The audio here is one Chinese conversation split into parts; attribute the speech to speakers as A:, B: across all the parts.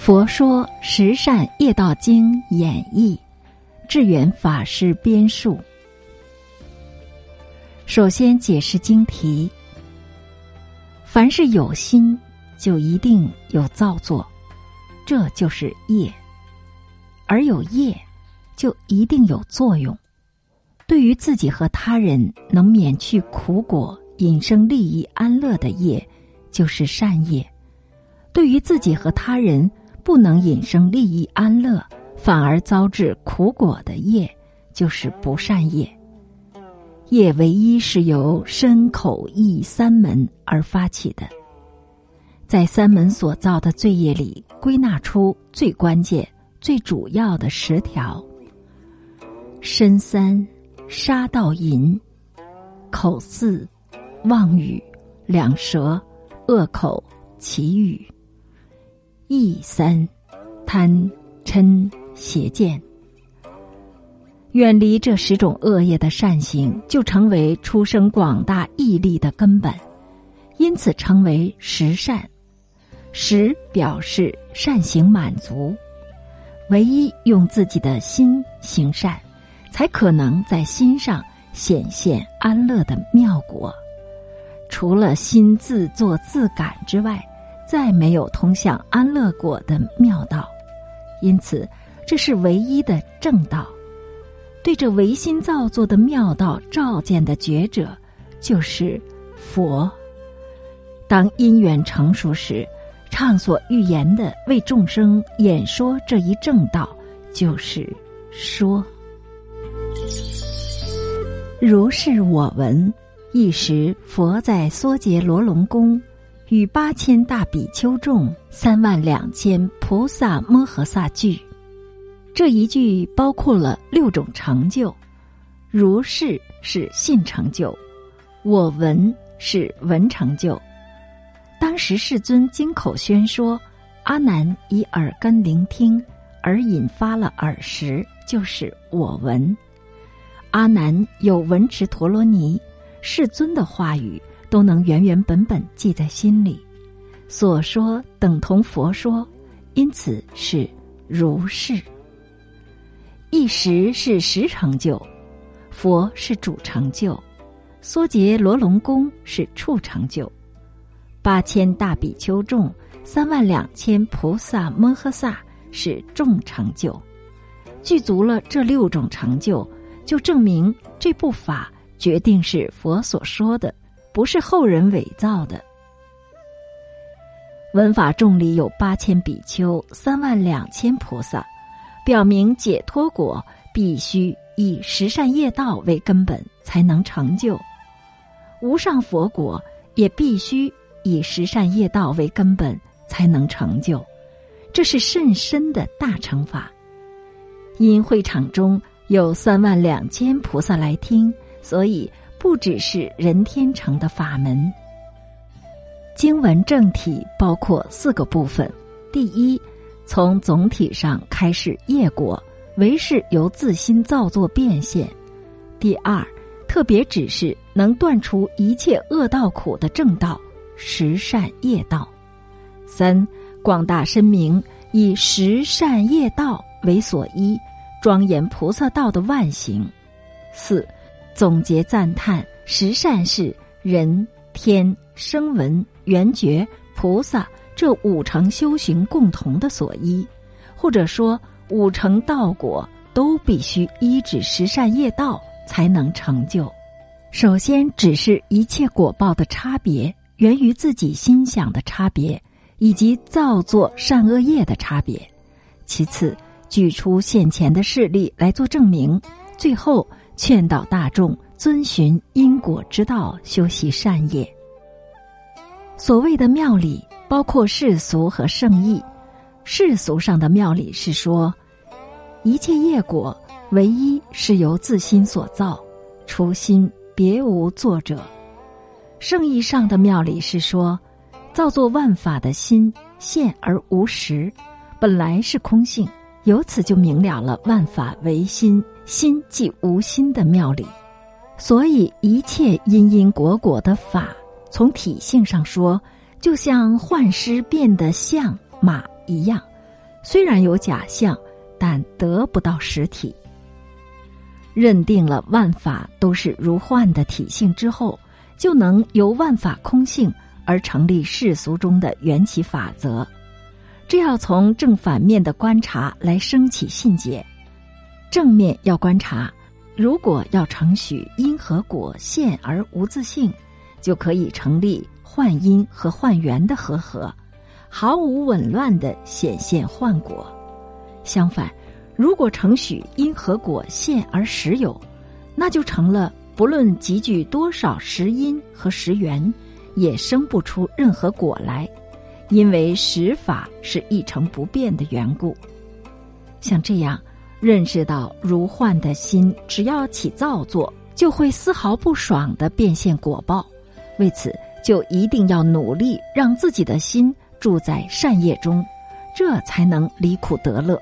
A: 佛说《十善业道经》演义，智远法师编述。首先解释经题：凡是有心，就一定有造作，这就是业；而有业，就一定有作用。对于自己和他人能免去苦果、引生利益安乐的业，就是善业；对于自己和他人，不能引生利益安乐，反而遭致苦果的业，就是不善业。业唯一是由身口意三门而发起的，在三门所造的罪业里，归纳出最关键、最主要的十条：身三杀盗淫，口四妄语两舌恶口绮语。意三，贪嗔邪见，远离这十种恶业的善行，就成为出生广大毅力的根本，因此称为十善。十表示善行满足，唯一用自己的心行善，才可能在心上显现安乐的妙果。除了心自作自感之外。再没有通向安乐果的妙道，因此这是唯一的正道。对这唯心造作的妙道照见的觉者，就是佛。当因缘成熟时，畅所欲言的为众生演说这一正道，就是说。如是我闻。一时，佛在缩结罗龙宫。与八千大比丘众、三万两千菩萨摩诃萨聚，这一句包括了六种成就：如是是信成就，我闻是闻成就。当时世尊经口宣说，阿难以耳根聆听，而引发了耳识，就是我闻。阿难有闻持陀罗尼，世尊的话语。都能原原本本记在心里，所说等同佛说，因此是如是。一时是实成就，佛是主成就，缩结罗龙宫是处成就，八千大比丘众、三万两千菩萨摩诃萨是众成就。具足了这六种成就，就证明这部法决定是佛所说的。不是后人伪造的。文法众里有八千比丘、三万两千菩萨，表明解脱果必须以十善业道为根本才能成就；无上佛果也必须以十善业道为根本才能成就。这是甚深的大乘法。因会场中有三万两千菩萨来听，所以。不只是人天成的法门。经文正体包括四个部分：第一，从总体上开始业果，为是由自心造作变现；第二，特别指示能断除一切恶道苦的正道十善业道；三，广大深明以十善业道为所依，庄严菩萨道的万行；四。总结赞叹十善是人天声闻缘觉菩萨这五成修行共同的所依，或者说五成道果都必须依止十善业道才能成就。首先，只是一切果报的差别源于自己心想的差别，以及造作善恶业的差别。其次，举出现前的事例来做证明。最后。劝导大众遵循因果之道，修习善业。所谓的妙理，包括世俗和圣意。世俗上的妙理是说，一切业果唯一是由自心所造，除心别无作者。圣意上的妙理是说，造作万法的心现而无实，本来是空性。由此就明了了万法唯心。心即无心的妙理，所以一切因因果果的法，从体性上说，就像幻师变的象马一样，虽然有假象，但得不到实体。认定了万法都是如幻的体性之后，就能由万法空性而成立世俗中的缘起法则。这要从正反面的观察来升起信解。正面要观察，如果要承许因和果现而无自性，就可以成立幻因和幻缘的和合，毫无紊乱的显现幻果。相反，如果承许因和果现而实有，那就成了不论集聚多少实因和实缘，也生不出任何果来，因为实法是一成不变的缘故。像这样。认识到如幻的心，只要起造作，就会丝毫不爽的变现果报。为此，就一定要努力让自己的心住在善业中，这才能离苦得乐。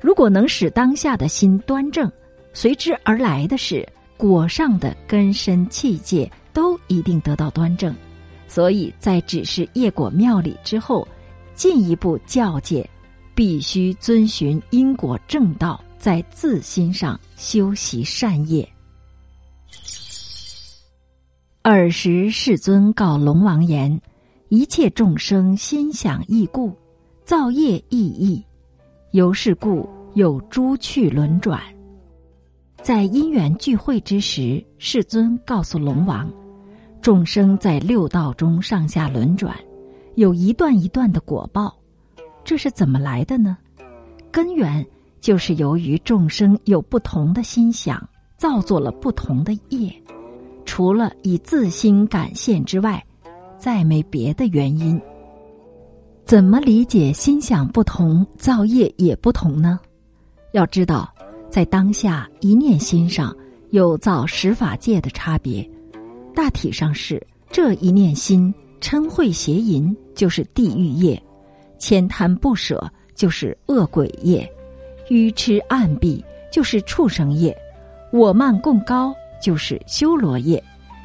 A: 如果能使当下的心端正，随之而来的是果上的根深器界都一定得到端正。所以在指示业果妙理之后，进一步教诫。必须遵循因果正道，在自心上修习善业。尔时世尊告龙王言：“一切众生心想异故，造业亦异，由是故有诸趣轮转。”在因缘聚会之时，世尊告诉龙王：“众生在六道中上下轮转，有一段一段的果报。”这是怎么来的呢？根源就是由于众生有不同的心想，造作了不同的业，除了以自心感现之外，再没别的原因。怎么理解心想不同，造业也不同呢？要知道，在当下一念心上有造十法界的差别，大体上是这一念心嗔恚邪淫就是地狱业。悭贪不舍就是恶鬼业，愚痴暗蔽就是畜生业，我慢共高就是修罗业，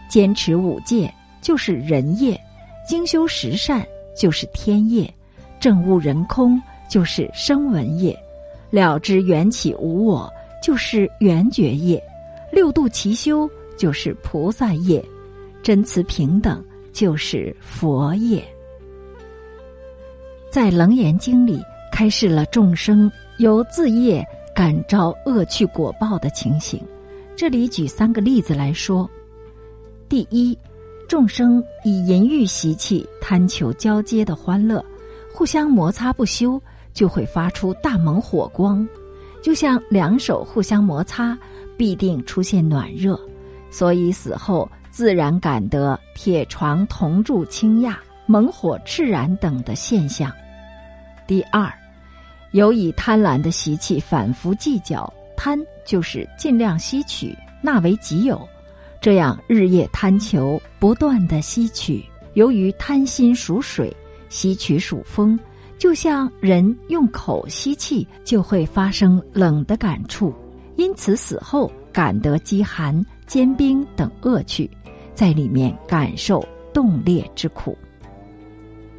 A: 坚持五戒就是人业，精修十善就是天业，正悟人空就是声闻业，了知缘起无我就是缘觉业，六度齐修就是菩萨业，真慈平等就是佛业。在《楞严经》里开示了众生由自业感召恶趣果报的情形。这里举三个例子来说：第一，众生以淫欲习气贪求交接的欢乐，互相摩擦不休，就会发出大猛火光，就像两手互相摩擦，必定出现暖热，所以死后自然感得铁床铜柱倾轧。猛火炽燃等的现象。第二，有以贪婪的习气反复计较，贪就是尽量吸取纳为己有，这样日夜贪求，不断的吸取。由于贪心属水，吸取属风，就像人用口吸气，就会发生冷的感触，因此死后感得饥寒、坚冰等恶趣，在里面感受冻裂之苦。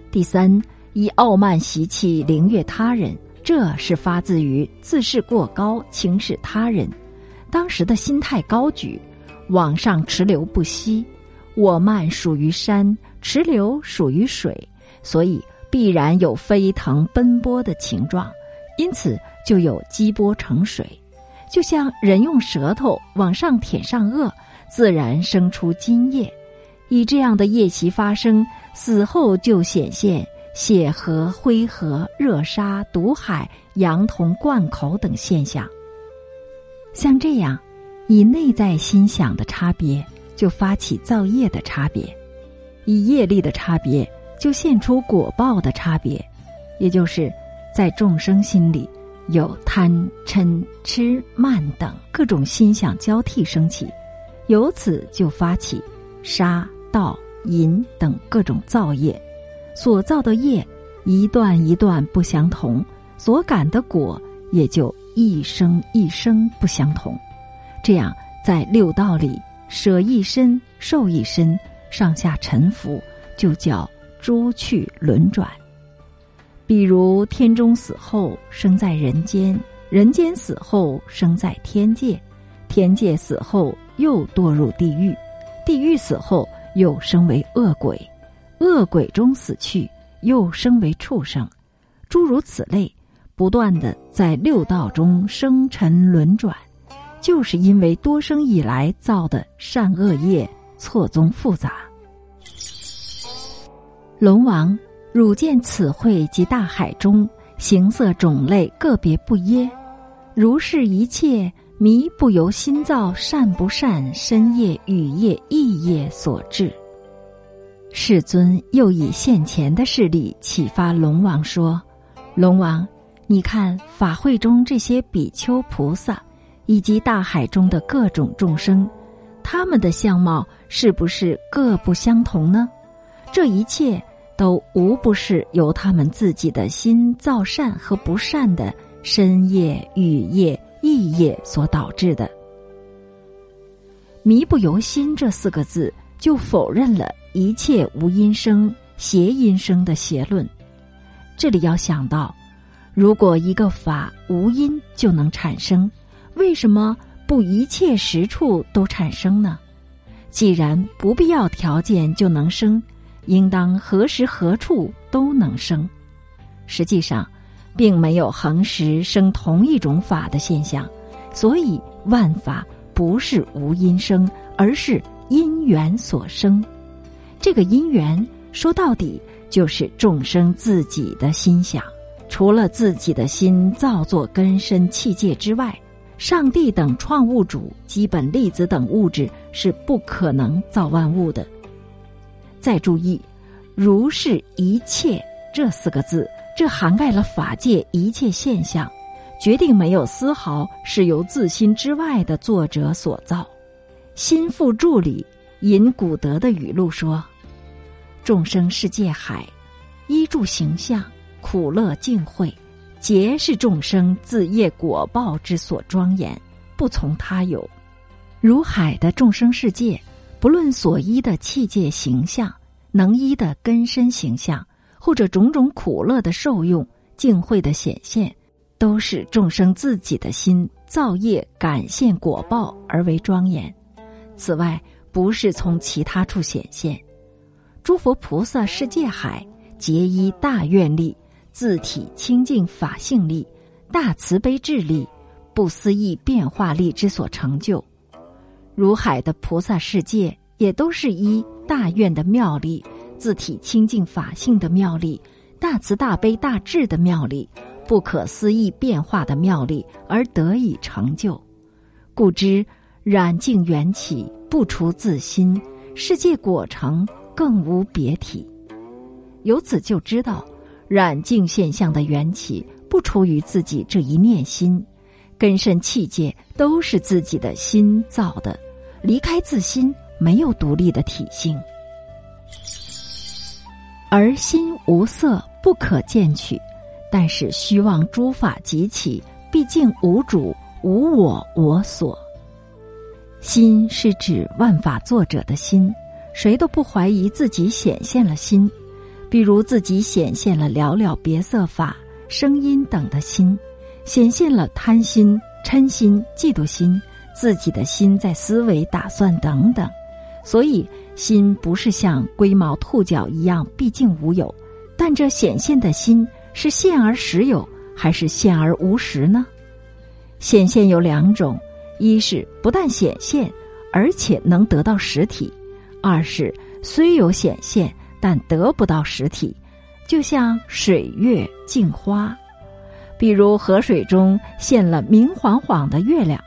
A: 第三，以傲慢习气凌虐他人，这是发自于自视过高、轻视他人。当时的心态高举，往上池流不息。我慢属于山，池流属于水，所以必然有飞腾奔波的情状，因此就有积波成水。就像人用舌头往上舔上颚，自然生出津液。以这样的业习发生。死后就显现血河、灰河、热沙、毒海、羊铜灌口等现象。像这样，以内在心想的差别，就发起造业的差别；以业力的差别，就现出果报的差别。也就是在众生心里有贪、嗔、痴、慢等各种心想交替升起，由此就发起杀、盗。淫等各种造业，所造的业一段一段不相同，所感的果也就一生一生不相同。这样在六道里舍一身受一身，上下沉浮，就叫诸趣轮转。比如天中死后生在人间，人间死后生在天界，天界死后又堕入地狱，地狱死后又生为恶鬼，恶鬼中死去又生为畜生，诸如此类，不断的在六道中生沉轮转，就是因为多生以来造的善恶业错综复杂。龙王。汝见此会及大海中形色种类个别不耶？如是一切迷不由心造善不善身业语业意业所致。世尊又以现前的事例启发龙王说：“龙王，你看法会中这些比丘菩萨，以及大海中的各种众生，他们的相貌是不是各不相同呢？这一切。”都无不是由他们自己的心造善和不善的身业、语业、意业所导致的。迷不由心这四个字，就否认了一切无因生、邪因生的邪论。这里要想到，如果一个法无因就能产生，为什么不一切实处都产生呢？既然不必要条件就能生。应当何时何处都能生，实际上，并没有恒时生同一种法的现象，所以万法不是无因生，而是因缘所生。这个因缘说到底就是众生自己的心想，除了自己的心造作根深器界之外，上帝等创物主、基本粒子等物质是不可能造万物的。再注意，“如是一切”这四个字，这涵盖了法界一切现象，决定没有丝毫是由自心之外的作者所造。心腹注里引古德的语录说：“众生世界海，依著形象，苦乐尽会，皆是众生自业果报之所庄严，不从他有。如海的众生世界。”不论所依的器界形象，能依的根身形象，或者种种苦乐的受用、净慧的显现，都是众生自己的心造业感现果报而为庄严。此外，不是从其他处显现。诸佛菩萨世界海，结依大愿力、自体清净法性力、大慈悲智力、不思议变化力之所成就。如海的菩萨世界，也都是依大愿的妙力、自体清净法性的妙力、大慈大悲大智的妙力、不可思议变化的妙力而得以成就。故知染净缘起不除自心，世界果成更无别体。由此就知道，染净现象的缘起不出于自己这一念心，根深器界都是自己的心造的。离开自心，没有独立的体性，而心无色，不可见取。但是虚妄诸法即起，毕竟无主，无我我所。心是指万法作者的心，谁都不怀疑自己显现了心。比如自己显现了寥寥别色法、声音等的心，显现了贪心、嗔心、嫉妒心。自己的心在思维、打算等等，所以心不是像龟毛兔角一样毕竟无有，但这显现的心是现而实有，还是现而无实呢？显现有两种：一是不但显现，而且能得到实体；二是虽有显现，但得不到实体，就像水月镜花，比如河水中现了明晃晃的月亮。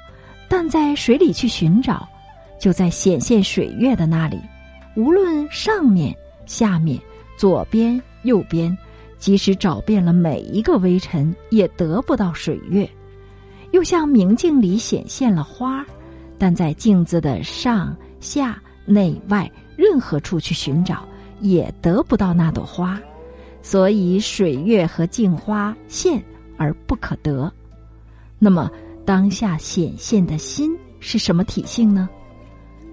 A: 但在水里去寻找，就在显现水月的那里，无论上面、下面、左边、右边，即使找遍了每一个微尘，也得不到水月。又像明镜里显现了花，但在镜子的上下内外任何处去寻找，也得不到那朵花。所以水月和镜花现而不可得。那么。当下显现的心是什么体性呢？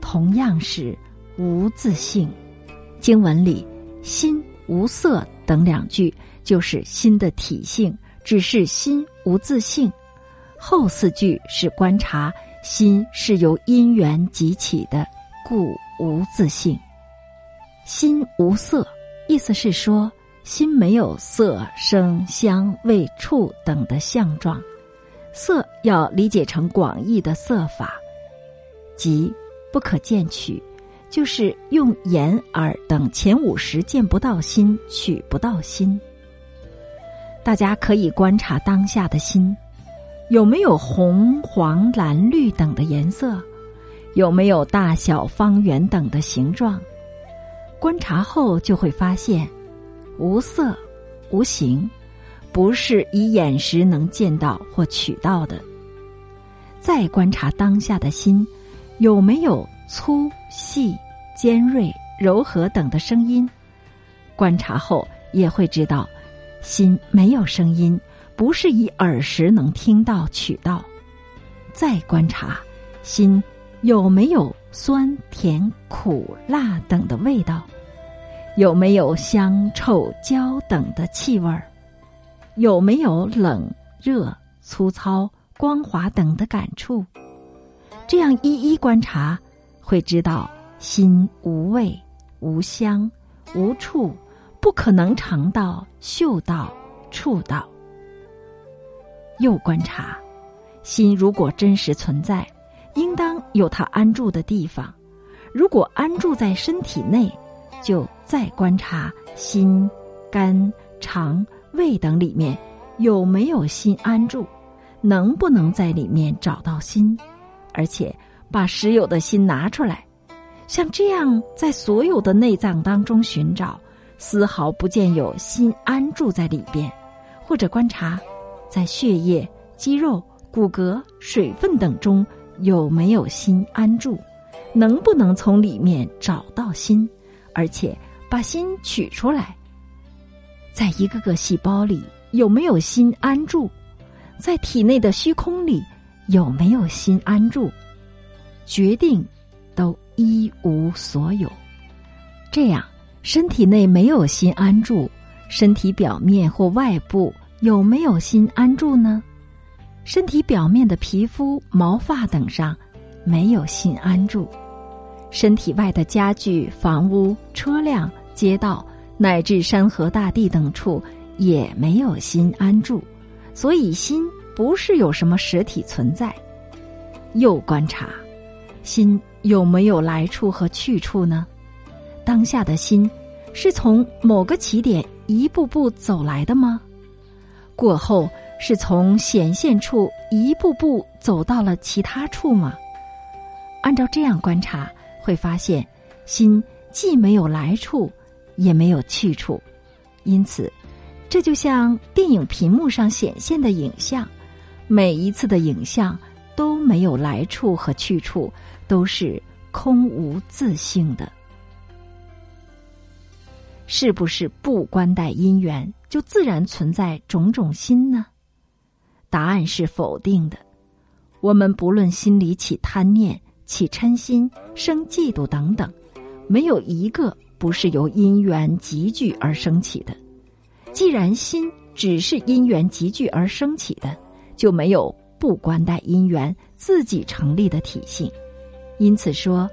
A: 同样是无自性。经文里，心无色”等两句，就是心的体性，只是心无自性。后四句是观察心是由因缘集起的，故无自性。心无色，意思是说心没有色、声、香、味、触等的相状。色要理解成广义的色法，即不可见取，就是用眼、耳等前五识见不到心，取不到心。大家可以观察当下的心。有没有红、黄、蓝、绿等的颜色？有没有大小、方圆等的形状？观察后就会发现，无色、无形，不是以眼识能见到或取到的。再观察当下的心，有没有粗细、尖锐、柔和等的声音？观察后也会知道，心没有声音。不是以耳识能听到取到，再观察心有没有酸甜苦辣等的味道，有没有香臭焦等的气味儿，有没有冷热粗糙光滑等的感触，这样一一观察，会知道心无味无香无触，不可能尝到嗅到触到。又观察，心如果真实存在，应当有它安住的地方。如果安住在身体内，就再观察心、肝、肠、胃等里面有没有心安住，能不能在里面找到心，而且把实有的心拿出来。像这样在所有的内脏当中寻找，丝毫不见有心安住在里边，或者观察。在血液、肌肉、骨骼、水分等中有没有心安住？能不能从里面找到心，而且把心取出来？在一个个细胞里有没有心安住？在体内的虚空里有没有心安住？决定都一无所有。这样，身体内没有心安住，身体表面或外部。有没有心安住呢？身体表面的皮肤、毛发等上没有心安住；身体外的家具、房屋、车辆、街道乃至山河大地等处也没有心安住。所以，心不是有什么实体存在。又观察，心有没有来处和去处呢？当下的心是从某个起点一步步走来的吗？过后是从显现处一步步走到了其他处吗？按照这样观察，会发现心既没有来处，也没有去处。因此，这就像电影屏幕上显现的影像，每一次的影像都没有来处和去处，都是空无自性的。是不是不关待因缘？就自然存在种种心呢？答案是否定的。我们不论心里起贪念、起嗔心、生嫉妒等等，没有一个不是由因缘集聚而生起的。既然心只是因缘集聚而生起的，就没有不关待因缘自己成立的体性。因此说，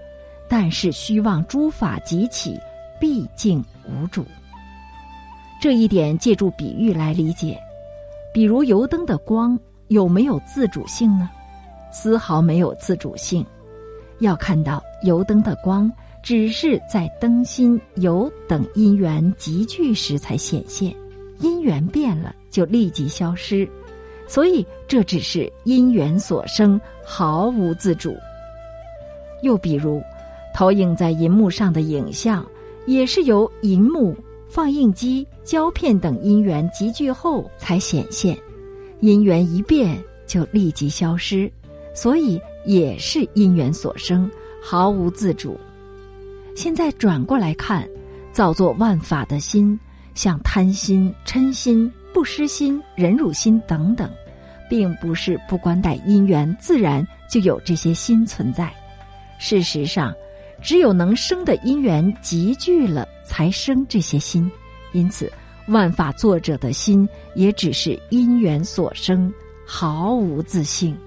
A: 但是虚妄诸法集起，毕竟无主。这一点借助比喻来理解，比如油灯的光有没有自主性呢？丝毫没有自主性。要看到油灯的光，只是在灯芯、油等因缘集聚时才显现，因缘变了就立即消失，所以这只是因缘所生，毫无自主。又比如，投影在银幕上的影像，也是由银幕。放映机、胶片等因缘集聚后才显现，因缘一变就立即消失，所以也是因缘所生，毫无自主。现在转过来看，造作万法的心，像贪心、嗔心、不失心、忍辱心等等，并不是不关待因缘，自然就有这些心存在。事实上。只有能生的因缘集聚了，才生这些心，因此，万法作者的心也只是因缘所生，毫无自性。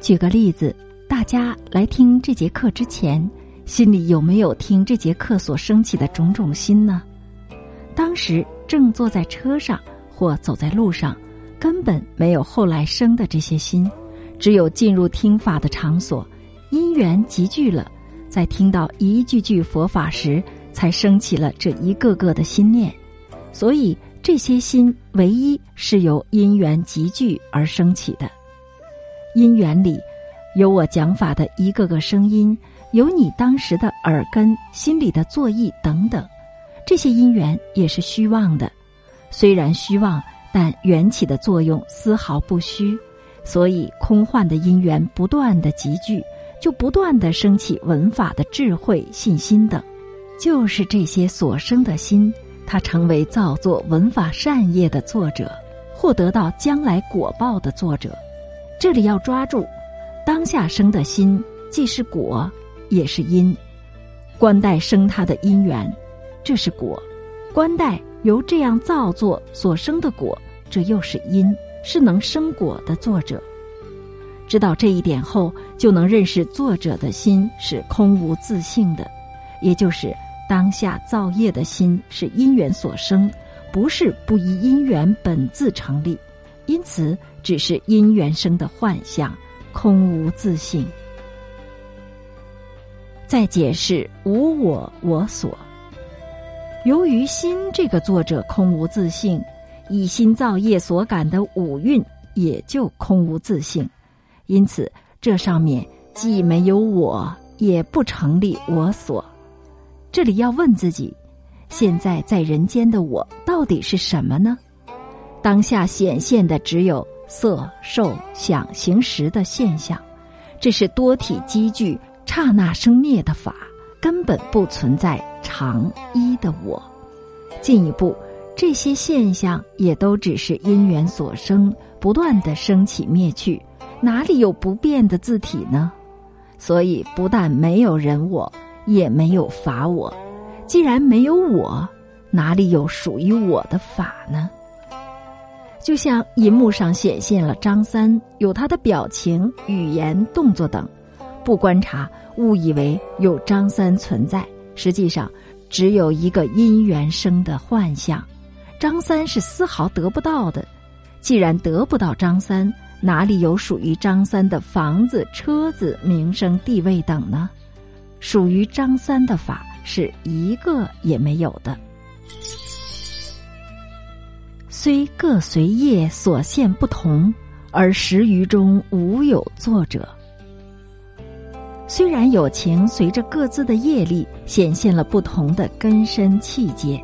A: 举个例子，大家来听这节课之前，心里有没有听这节课所升起的种种心呢？当时正坐在车上或走在路上，根本没有后来生的这些心，只有进入听法的场所，因缘集聚了，在听到一句句佛法时，才升起了这一个个的心念。所以这些心唯一是由因缘集聚而升起的。因缘里，有我讲法的一个个声音，有你当时的耳根、心里的作意等等，这些因缘也是虚妄的。虽然虚妄，但缘起的作用丝毫不虚，所以空幻的因缘不断的集聚，就不断的升起文法的智慧、信心等。就是这些所生的心，它成为造作文法善业的作者，或得到将来果报的作者。这里要抓住，当下生的心既是果，也是因。官带生他的因缘，这是果；官带由这样造作所生的果，这又是因，是能生果的作者。知道这一点后，就能认识作者的心是空无自性的，也就是当下造业的心是因缘所生，不是不依因缘本自成立。因此，只是因缘生的幻象，空无自性。再解释无我我所。由于心这个作者空无自性，以心造业所感的五蕴也就空无自性，因此这上面既没有我，也不成立我所。这里要问自己：现在在人间的我到底是什么呢？当下显现的只有色、受、想、行、识的现象，这是多体积聚、刹那生灭的法，根本不存在常一的我。进一步，这些现象也都只是因缘所生，不断的升起灭去，哪里有不变的字体呢？所以，不但没有人我，也没有法我。既然没有我，哪里有属于我的法呢？就像银幕上显现了张三，有他的表情、语言、动作等，不观察，误以为有张三存在，实际上只有一个因缘生的幻象。张三是丝毫得不到的。既然得不到张三，哪里有属于张三的房子、车子、名声、地位等呢？属于张三的法是一个也没有的。虽各随业所现不同，而十余中无有作者。虽然友情随着各自的业力显现了不同的根深气节，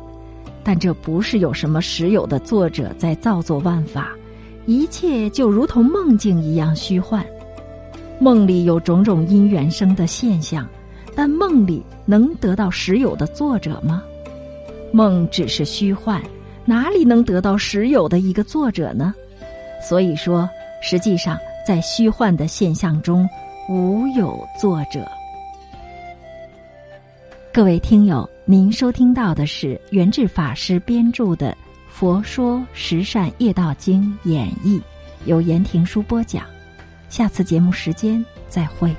A: 但这不是有什么实有的作者在造作万法，一切就如同梦境一样虚幻。梦里有种种因缘生的现象，但梦里能得到实有的作者吗？梦只是虚幻。哪里能得到实有的一个作者呢？所以说，实际上在虚幻的现象中，无有作者。各位听友，您收听到的是圆智法师编著的《佛说十善业道经》演绎，由严庭书播讲。下次节目时间再会。